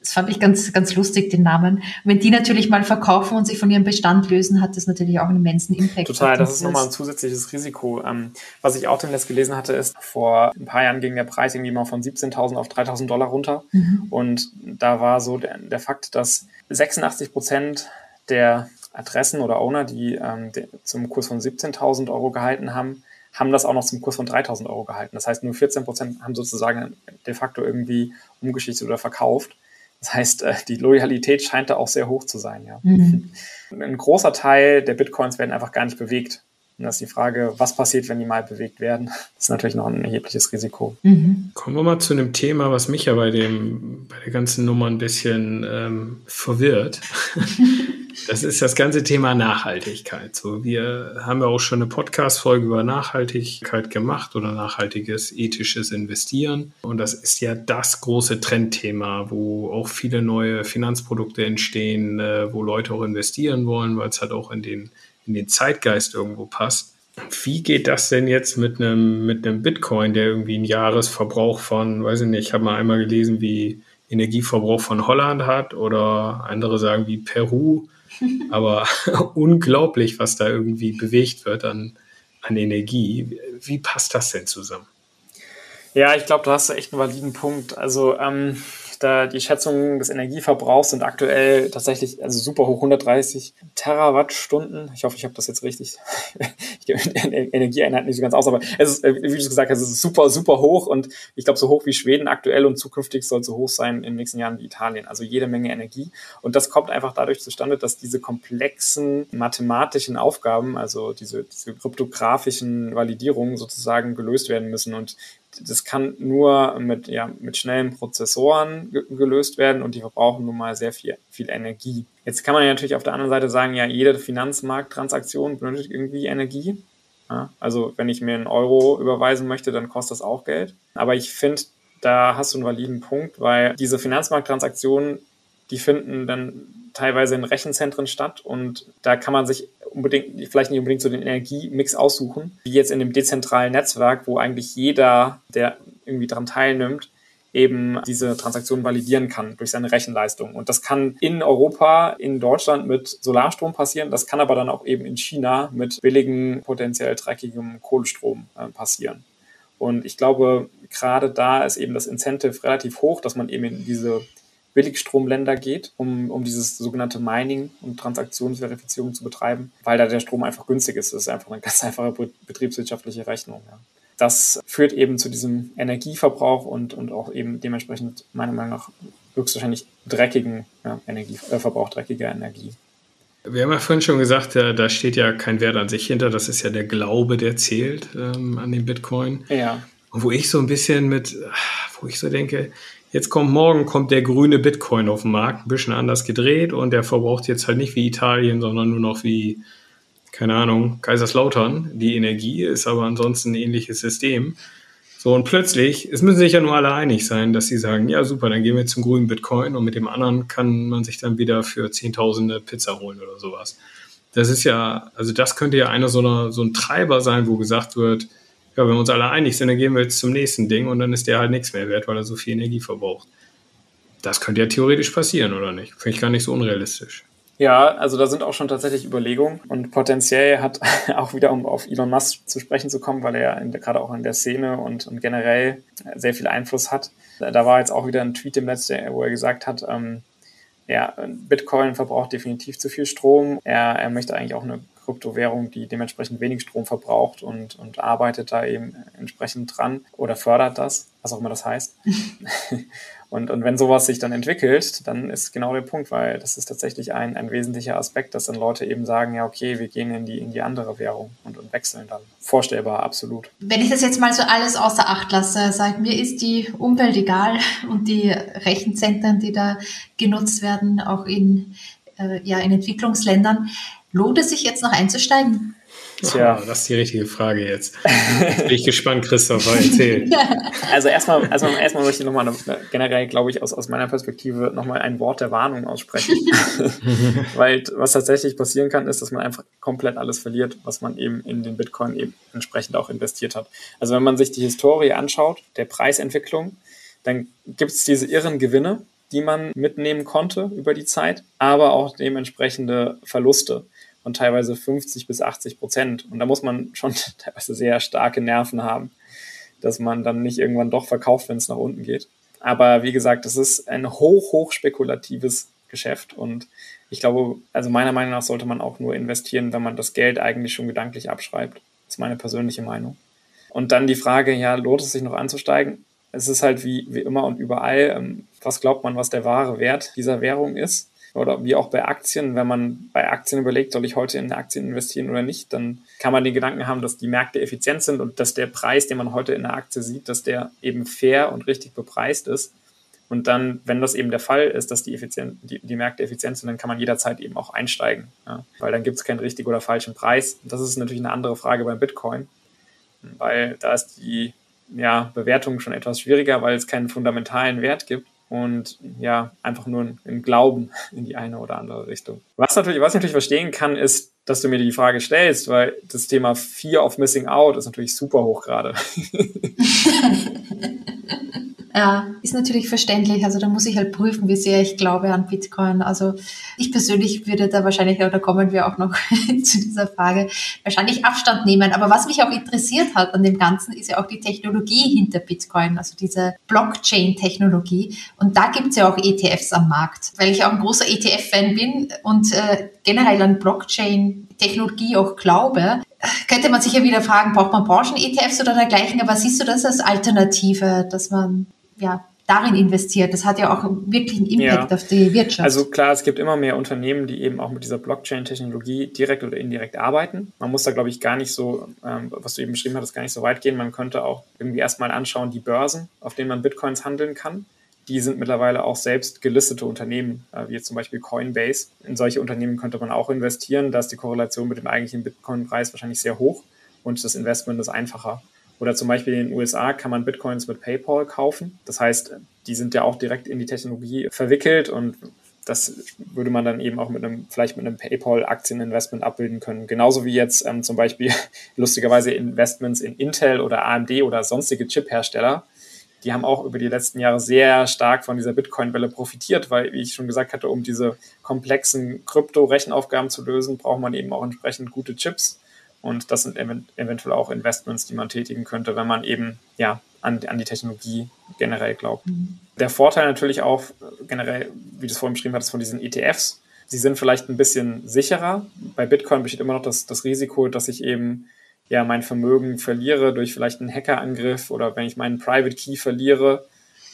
Das fand ich ganz, ganz lustig, den Namen. wenn die natürlich mal verkaufen und sich von ihrem Bestand lösen, hat das natürlich auch einen immensen Impact. Total, das ist nochmal ein zusätzliches Risiko. Ähm, was ich auch demnächst gelesen hatte, ist, vor ein paar Jahren ging der Preis irgendwie mal von 17.000 auf 3.000 Dollar runter. Mhm. Und da war so der, der Fakt, dass 86 Prozent der Adressen oder Owner, die ähm, zum Kurs von 17.000 Euro gehalten haben, haben das auch noch zum Kurs von 3.000 Euro gehalten. Das heißt, nur 14 Prozent haben sozusagen de facto irgendwie umgeschichtet oder verkauft. Das heißt, äh, die Loyalität scheint da auch sehr hoch zu sein. Ja. Mhm. Ein großer Teil der Bitcoins werden einfach gar nicht bewegt. Und das ist die Frage, was passiert, wenn die mal bewegt werden? Das ist natürlich noch ein erhebliches Risiko. Mhm. Kommen wir mal zu einem Thema, was mich ja bei, dem, bei der ganzen Nummer ein bisschen ähm, verwirrt. (laughs) Das ist das ganze Thema Nachhaltigkeit. So, wir haben ja auch schon eine Podcast-Folge über Nachhaltigkeit gemacht oder nachhaltiges ethisches Investieren. Und das ist ja das große Trendthema, wo auch viele neue Finanzprodukte entstehen, äh, wo Leute auch investieren wollen, weil es halt auch in den, in den Zeitgeist irgendwo passt. Wie geht das denn jetzt mit einem, mit einem Bitcoin, der irgendwie einen Jahresverbrauch von, weiß ich nicht, ich habe mal einmal gelesen, wie Energieverbrauch von Holland hat oder andere sagen wie Peru. Aber (laughs) unglaublich, was da irgendwie bewegt wird an, an Energie. Wie passt das denn zusammen? Ja, ich glaube, du hast echt einen validen Punkt. Also ähm, da die Schätzungen des Energieverbrauchs sind aktuell tatsächlich also super hoch, 130 Terawattstunden. Ich hoffe, ich habe das jetzt richtig. (laughs) ich gebe Energieeinheit nicht so ganz aus, aber es ist, äh, wie du gesagt hast, es ist super, super hoch und ich glaube, so hoch wie Schweden aktuell und zukünftig soll so hoch sein in den nächsten Jahren wie Italien. Also jede Menge Energie. Und das kommt einfach dadurch zustande, dass diese komplexen mathematischen Aufgaben, also diese, diese kryptografischen Validierungen sozusagen gelöst werden müssen. Und das kann nur mit, ja, mit schnellen Prozessoren gelöst werden und die verbrauchen nun mal sehr viel, viel Energie. Jetzt kann man ja natürlich auf der anderen Seite sagen, ja, jede Finanzmarkttransaktion benötigt irgendwie Energie. Ja, also wenn ich mir einen Euro überweisen möchte, dann kostet das auch Geld. Aber ich finde, da hast du einen validen Punkt, weil diese Finanzmarkttransaktionen, die finden dann teilweise in Rechenzentren statt und da kann man sich unbedingt, vielleicht nicht unbedingt so den Energiemix aussuchen, wie jetzt in dem dezentralen Netzwerk, wo eigentlich jeder, der irgendwie daran teilnimmt, eben diese Transaktion validieren kann durch seine Rechenleistung. Und das kann in Europa, in Deutschland mit Solarstrom passieren. Das kann aber dann auch eben in China mit billigem, potenziell dreckigem Kohlestrom äh, passieren. Und ich glaube, gerade da ist eben das Incentive relativ hoch, dass man eben in diese Billigstromländer geht, um, um dieses sogenannte Mining und Transaktionsverifizierung zu betreiben, weil da der Strom einfach günstig ist. Das ist einfach eine ganz einfache betriebswirtschaftliche Rechnung. Ja. Das führt eben zu diesem Energieverbrauch und, und auch eben dementsprechend meiner Meinung nach höchstwahrscheinlich dreckigen ja, Energieverbrauch, äh, dreckiger Energie. Wir haben ja vorhin schon gesagt, ja, da steht ja kein Wert an sich hinter. Das ist ja der Glaube, der zählt ähm, an den Bitcoin. Ja. Und wo ich so ein bisschen mit, wo ich so denke, Jetzt kommt morgen kommt der grüne Bitcoin auf den Markt, ein bisschen anders gedreht und der verbraucht jetzt halt nicht wie Italien, sondern nur noch wie, keine Ahnung, Kaiserslautern. Die Energie ist aber ansonsten ein ähnliches System. So, und plötzlich, es müssen sich ja nur alle einig sein, dass sie sagen, ja super, dann gehen wir zum grünen Bitcoin und mit dem anderen kann man sich dann wieder für Zehntausende Pizza holen oder sowas. Das ist ja, also das könnte ja einer so, einer, so ein Treiber sein, wo gesagt wird, ja, wenn wir uns alle einig sind, dann gehen wir jetzt zum nächsten Ding und dann ist der halt nichts mehr wert, weil er so viel Energie verbraucht. Das könnte ja theoretisch passieren, oder nicht? Finde ich gar nicht so unrealistisch. Ja, also da sind auch schon tatsächlich Überlegungen und potenziell hat (laughs) auch wieder, um auf Elon Musk zu sprechen zu kommen, weil er gerade auch in der Szene und, und, generell sehr viel Einfluss hat. Da war jetzt auch wieder ein Tweet im Netz, wo er gesagt hat, ähm, ja, Bitcoin verbraucht definitiv zu viel Strom. Er, er möchte eigentlich auch eine Kryptowährung, die dementsprechend wenig Strom verbraucht und, und arbeitet da eben entsprechend dran oder fördert das, was auch immer das heißt. (laughs) Und, und wenn sowas sich dann entwickelt, dann ist genau der Punkt, weil das ist tatsächlich ein, ein wesentlicher Aspekt, dass dann Leute eben sagen, ja, okay, wir gehen in die, in die andere Währung und, und wechseln dann. Vorstellbar, absolut. Wenn ich das jetzt mal so alles außer Acht lasse, sag mir, ist die Umwelt egal und die Rechenzentren, die da genutzt werden, auch in, äh, ja, in Entwicklungsländern, lohnt es sich jetzt noch einzusteigen? Tja. Das ist die richtige Frage jetzt. jetzt (laughs) bin ich gespannt, Christopher, erzähl. (laughs) Also erstmal, also erstmal möchte ich nochmal generell, glaube ich, aus, aus meiner Perspektive nochmal ein Wort der Warnung aussprechen. (laughs) Weil was tatsächlich passieren kann, ist, dass man einfach komplett alles verliert, was man eben in den Bitcoin eben entsprechend auch investiert hat. Also wenn man sich die Historie anschaut, der Preisentwicklung, dann gibt es diese irren Gewinne, die man mitnehmen konnte über die Zeit, aber auch dementsprechende Verluste von teilweise 50 bis 80 Prozent. Und da muss man schon (laughs) teilweise sehr starke Nerven haben, dass man dann nicht irgendwann doch verkauft, wenn es nach unten geht. Aber wie gesagt, das ist ein hoch, hoch spekulatives Geschäft und ich glaube, also meiner Meinung nach sollte man auch nur investieren, wenn man das Geld eigentlich schon gedanklich abschreibt. Das ist meine persönliche Meinung. Und dann die Frage, ja, lohnt es sich noch anzusteigen? Es ist halt wie, wie immer und überall, ähm, was glaubt man, was der wahre Wert dieser Währung ist? Oder wie auch bei Aktien, wenn man bei Aktien überlegt, soll ich heute in Aktien investieren oder nicht, dann kann man den Gedanken haben, dass die Märkte effizient sind und dass der Preis, den man heute in der Aktie sieht, dass der eben fair und richtig bepreist ist. Und dann, wenn das eben der Fall ist, dass die, effizient, die, die Märkte effizient sind, dann kann man jederzeit eben auch einsteigen. Ja? Weil dann gibt es keinen richtigen oder falschen Preis. Das ist natürlich eine andere Frage beim Bitcoin, weil da ist die ja, Bewertung schon etwas schwieriger, weil es keinen fundamentalen Wert gibt und ja, einfach nur ein Glauben (laughs) in die eine oder andere Richtung. Was natürlich, was ich natürlich verstehen kann, ist, dass du mir die Frage stellst, weil das Thema Fear of Missing Out ist natürlich super hoch gerade. (laughs) (laughs) Ja, ist natürlich verständlich. Also da muss ich halt prüfen, wie sehr ich glaube an Bitcoin. Also ich persönlich würde da wahrscheinlich, oder kommen wir auch noch (laughs) zu dieser Frage, wahrscheinlich Abstand nehmen. Aber was mich auch interessiert hat an dem Ganzen, ist ja auch die Technologie hinter Bitcoin, also diese Blockchain-Technologie. Und da gibt's ja auch ETFs am Markt, weil ich auch ein großer ETF-Fan bin und äh, generell an Blockchain-Technologie auch glaube, könnte man sich ja wieder fragen, braucht man Branchen-ETFs oder dergleichen, aber siehst du das als Alternative, dass man ja, darin investiert. Das hat ja auch wirklich einen Impact ja. auf die Wirtschaft. Also klar, es gibt immer mehr Unternehmen, die eben auch mit dieser Blockchain-Technologie direkt oder indirekt arbeiten. Man muss da, glaube ich, gar nicht so, ähm, was du eben beschrieben hattest, gar nicht so weit gehen. Man könnte auch irgendwie erstmal anschauen, die Börsen, auf denen man Bitcoins handeln kann. Die sind mittlerweile auch selbst gelistete Unternehmen, äh, wie jetzt zum Beispiel Coinbase. In solche Unternehmen könnte man auch investieren. Da ist die Korrelation mit dem eigentlichen Bitcoin-Preis wahrscheinlich sehr hoch und das Investment ist einfacher. Oder zum Beispiel in den USA kann man Bitcoins mit PayPal kaufen. Das heißt, die sind ja auch direkt in die Technologie verwickelt und das würde man dann eben auch mit einem, vielleicht mit einem PayPal-Aktieninvestment abbilden können. Genauso wie jetzt ähm, zum Beispiel (laughs) lustigerweise Investments in Intel oder AMD oder sonstige Chip-Hersteller. Die haben auch über die letzten Jahre sehr stark von dieser Bitcoin-Welle profitiert, weil, wie ich schon gesagt hatte, um diese komplexen Krypto-Rechenaufgaben zu lösen, braucht man eben auch entsprechend gute Chips. Und das sind eventuell auch Investments, die man tätigen könnte, wenn man eben ja an, an die Technologie generell glaubt. Mhm. Der Vorteil natürlich auch generell, wie du es vorhin beschrieben hattest, von diesen ETFs, sie sind vielleicht ein bisschen sicherer. Bei Bitcoin besteht immer noch das, das Risiko, dass ich eben ja mein Vermögen verliere durch vielleicht einen Hackerangriff oder wenn ich meinen Private Key verliere,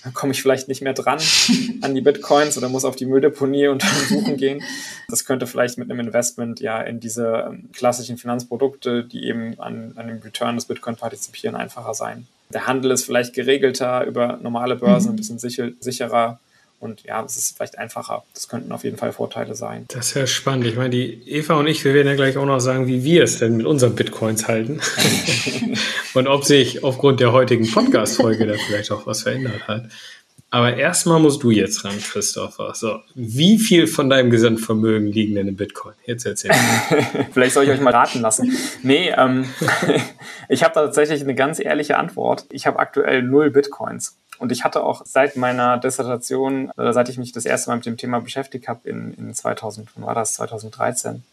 dann komme ich vielleicht nicht mehr dran an die Bitcoins oder muss auf die Mülldeponie und suchen gehen. Das könnte vielleicht mit einem Investment ja in diese ähm, klassischen Finanzprodukte, die eben an, an dem Return des Bitcoin partizipieren, einfacher sein. Der Handel ist vielleicht geregelter über normale Börsen, mhm. ein bisschen sicher, sicherer. Und ja, es ist vielleicht einfacher. Das könnten auf jeden Fall Vorteile sein. Das ist ja spannend. Ich meine, die Eva und ich, wir werden ja gleich auch noch sagen, wie wir es denn mit unseren Bitcoins halten. (laughs) und ob sich aufgrund der heutigen Podcast-Folge da vielleicht auch was verändert hat. Aber erstmal musst du jetzt ran, Christopher. So, wie viel von deinem Gesamtvermögen liegen denn in Bitcoin? Jetzt erzähl. (laughs) Vielleicht soll ich euch mal raten lassen. Nee, ähm, (laughs) ich habe tatsächlich eine ganz ehrliche Antwort. Ich habe aktuell null Bitcoins. Und ich hatte auch seit meiner Dissertation, oder seit ich mich das erste Mal mit dem Thema beschäftigt habe, in, in 2000, wann war das, 2013,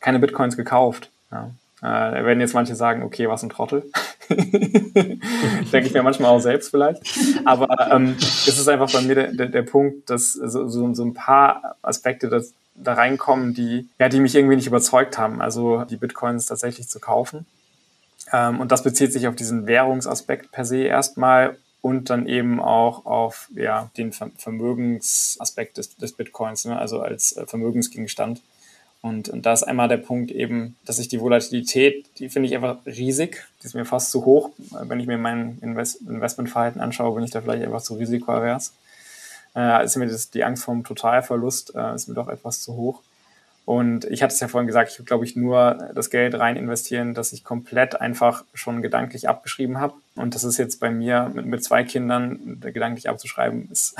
keine Bitcoins gekauft. Ja. Äh, da werden jetzt manche sagen, okay, was ein Trottel. (laughs) Denke ich mir manchmal auch selbst vielleicht. Aber ähm, es ist einfach bei mir der, der, der Punkt, dass so, so, so ein paar Aspekte das, da reinkommen, die, ja, die mich irgendwie nicht überzeugt haben, also die Bitcoins tatsächlich zu kaufen. Ähm, und das bezieht sich auf diesen Währungsaspekt per se erstmal und dann eben auch auf ja, den Vermögensaspekt des, des Bitcoins, ne? also als äh, Vermögensgegenstand. Und, und da ist einmal der Punkt eben, dass ich die Volatilität, die finde ich einfach riesig, die ist mir fast zu hoch. Wenn ich mir mein Invest Investmentverhalten anschaue, bin ich da vielleicht einfach zu risikoavers. Äh, ist mir das, die Angst vom Totalverlust äh, ist mir doch etwas zu hoch. Und ich hatte es ja vorhin gesagt, ich würde, glaube ich, nur das Geld rein investieren, das ich komplett einfach schon gedanklich abgeschrieben habe. Und das ist jetzt bei mir mit, mit zwei Kindern gedanklich abzuschreiben, ist,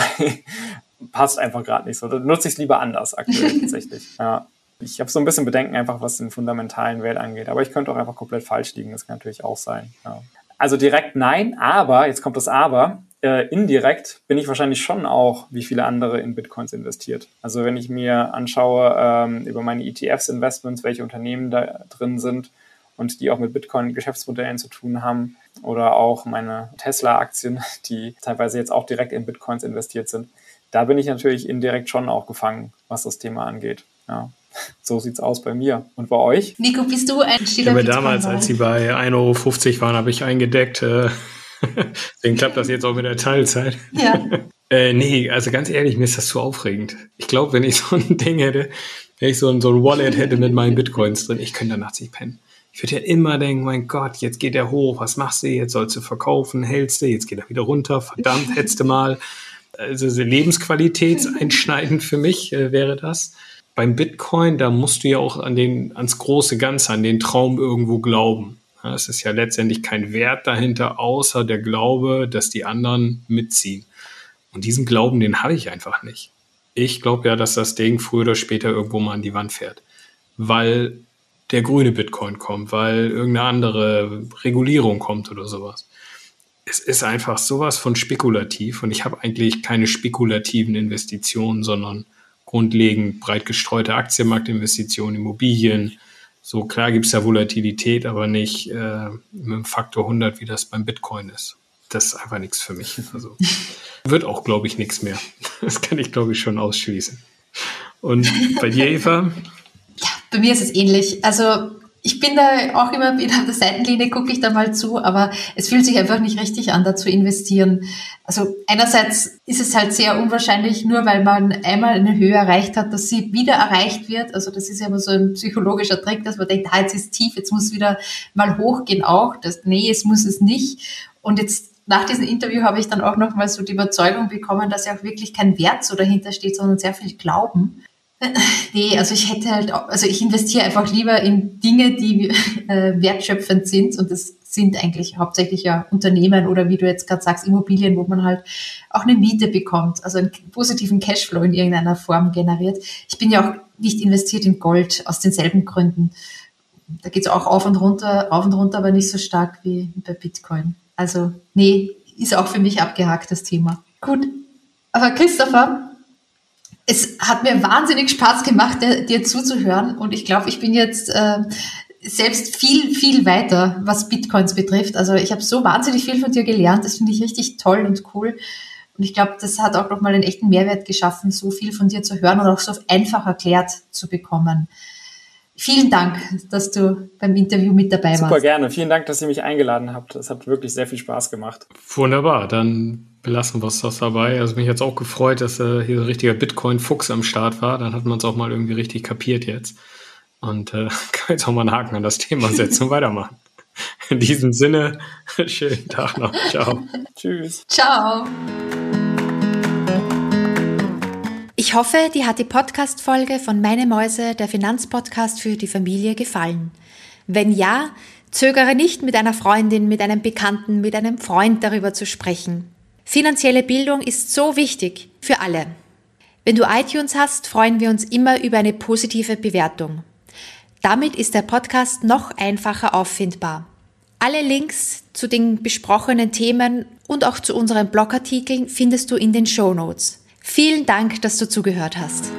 (laughs) passt einfach gerade nicht so. Da nutze ich es lieber anders aktuell (laughs) tatsächlich. Ja. Ich habe so ein bisschen Bedenken einfach, was den fundamentalen Wert angeht. Aber ich könnte auch einfach komplett falsch liegen. Das kann natürlich auch sein. Ja. Also direkt nein, aber, jetzt kommt das Aber, äh, indirekt bin ich wahrscheinlich schon auch, wie viele andere, in Bitcoins investiert. Also wenn ich mir anschaue ähm, über meine ETFs-Investments, welche Unternehmen da drin sind und die auch mit Bitcoin-Geschäftsmodellen zu tun haben oder auch meine Tesla-Aktien, (laughs) die teilweise jetzt auch direkt in Bitcoins investiert sind, da bin ich natürlich indirekt schon auch gefangen, was das Thema angeht. Ja. (laughs) So sieht's aus bei mir. Und bei euch? Nico, bist du ein stiller Ich damals, als sie bei 1,50 Euro waren, habe ich eingedeckt. Äh, (laughs) Deswegen klappt das jetzt auch mit der Teilzeit. Ja. (laughs) äh, nee, also ganz ehrlich, mir ist das zu aufregend. Ich glaube, wenn ich (laughs) so ein Ding hätte, wenn ich so ein, so ein Wallet hätte mit meinen Bitcoins drin, ich könnte danach nicht pennen. Ich würde ja immer denken, mein Gott, jetzt geht er hoch, was machst du? Jetzt sollst du verkaufen, hältst du, jetzt geht er wieder runter, verdammt, hättest du mal. Also lebensqualitätseinschneidend für mich äh, wäre das. Beim Bitcoin, da musst du ja auch an den, ans große Ganze, an den Traum irgendwo glauben. Es ist ja letztendlich kein Wert dahinter, außer der Glaube, dass die anderen mitziehen. Und diesen Glauben, den habe ich einfach nicht. Ich glaube ja, dass das Ding früher oder später irgendwo mal an die Wand fährt. Weil der grüne Bitcoin kommt, weil irgendeine andere Regulierung kommt oder sowas. Es ist einfach sowas von spekulativ und ich habe eigentlich keine spekulativen Investitionen, sondern grundlegend breit gestreute Aktienmarktinvestitionen, Immobilien, so klar gibt es ja Volatilität, aber nicht äh, mit einem Faktor 100, wie das beim Bitcoin ist. Das ist einfach nichts für mich. Also (laughs) wird auch, glaube ich, nichts mehr. Das kann ich, glaube ich, schon ausschließen. Und bei dir, Eva? Ja, bei mir ist es ähnlich. Also ich bin da auch immer wieder an der Seitenlinie, gucke ich da mal zu, aber es fühlt sich einfach nicht richtig an, da zu investieren. Also einerseits ist es halt sehr unwahrscheinlich, nur weil man einmal eine Höhe erreicht hat, dass sie wieder erreicht wird. Also das ist ja immer so ein psychologischer Trick, dass man denkt, ah, jetzt ist tief, jetzt muss wieder mal hochgehen auch. Das, nee, es muss es nicht. Und jetzt nach diesem Interview habe ich dann auch noch mal so die Überzeugung bekommen, dass ja auch wirklich kein Wert so dahinter steht, sondern sehr viel Glauben. (laughs) Nee, also ich hätte halt, also ich investiere einfach lieber in Dinge, die (laughs) äh, wertschöpfend sind und das sind eigentlich hauptsächlich ja Unternehmen oder wie du jetzt gerade sagst, Immobilien, wo man halt auch eine Miete bekommt, also einen positiven Cashflow in irgendeiner Form generiert. Ich bin ja auch nicht investiert in Gold aus denselben Gründen. Da geht es auch auf und runter, auf und runter, aber nicht so stark wie bei Bitcoin. Also nee, ist auch für mich abgehakt das Thema. Gut, aber Christopher, es hat mir wahnsinnig Spaß gemacht, dir, dir zuzuhören. Und ich glaube, ich bin jetzt äh, selbst viel, viel weiter, was Bitcoins betrifft. Also ich habe so wahnsinnig viel von dir gelernt. Das finde ich richtig toll und cool. Und ich glaube, das hat auch nochmal einen echten Mehrwert geschaffen, so viel von dir zu hören und auch so einfach erklärt zu bekommen. Vielen Dank, dass du beim Interview mit dabei Super warst. Super gerne. Vielen Dank, dass ihr mich eingeladen habt. Es hat wirklich sehr viel Spaß gemacht. Wunderbar. Dann belassen wir es das dabei. Also mich jetzt auch gefreut, dass äh, hier so ein richtiger Bitcoin-Fuchs am Start war. Dann hat man es auch mal irgendwie richtig kapiert jetzt. Und äh, (laughs) kann jetzt auch mal einen Haken an das Thema setzen und (laughs) weitermachen. In diesem Sinne, (laughs) schönen Tag noch. Ciao. Tschüss. Ciao. Ich hoffe, dir hat die Podcast-Folge von Meine Mäuse, der Finanzpodcast für die Familie, gefallen. Wenn ja, zögere nicht, mit einer Freundin, mit einem Bekannten, mit einem Freund darüber zu sprechen. Finanzielle Bildung ist so wichtig für alle. Wenn du iTunes hast, freuen wir uns immer über eine positive Bewertung. Damit ist der Podcast noch einfacher auffindbar. Alle Links zu den besprochenen Themen und auch zu unseren Blogartikeln findest du in den Show Notes. Vielen Dank, dass du zugehört hast.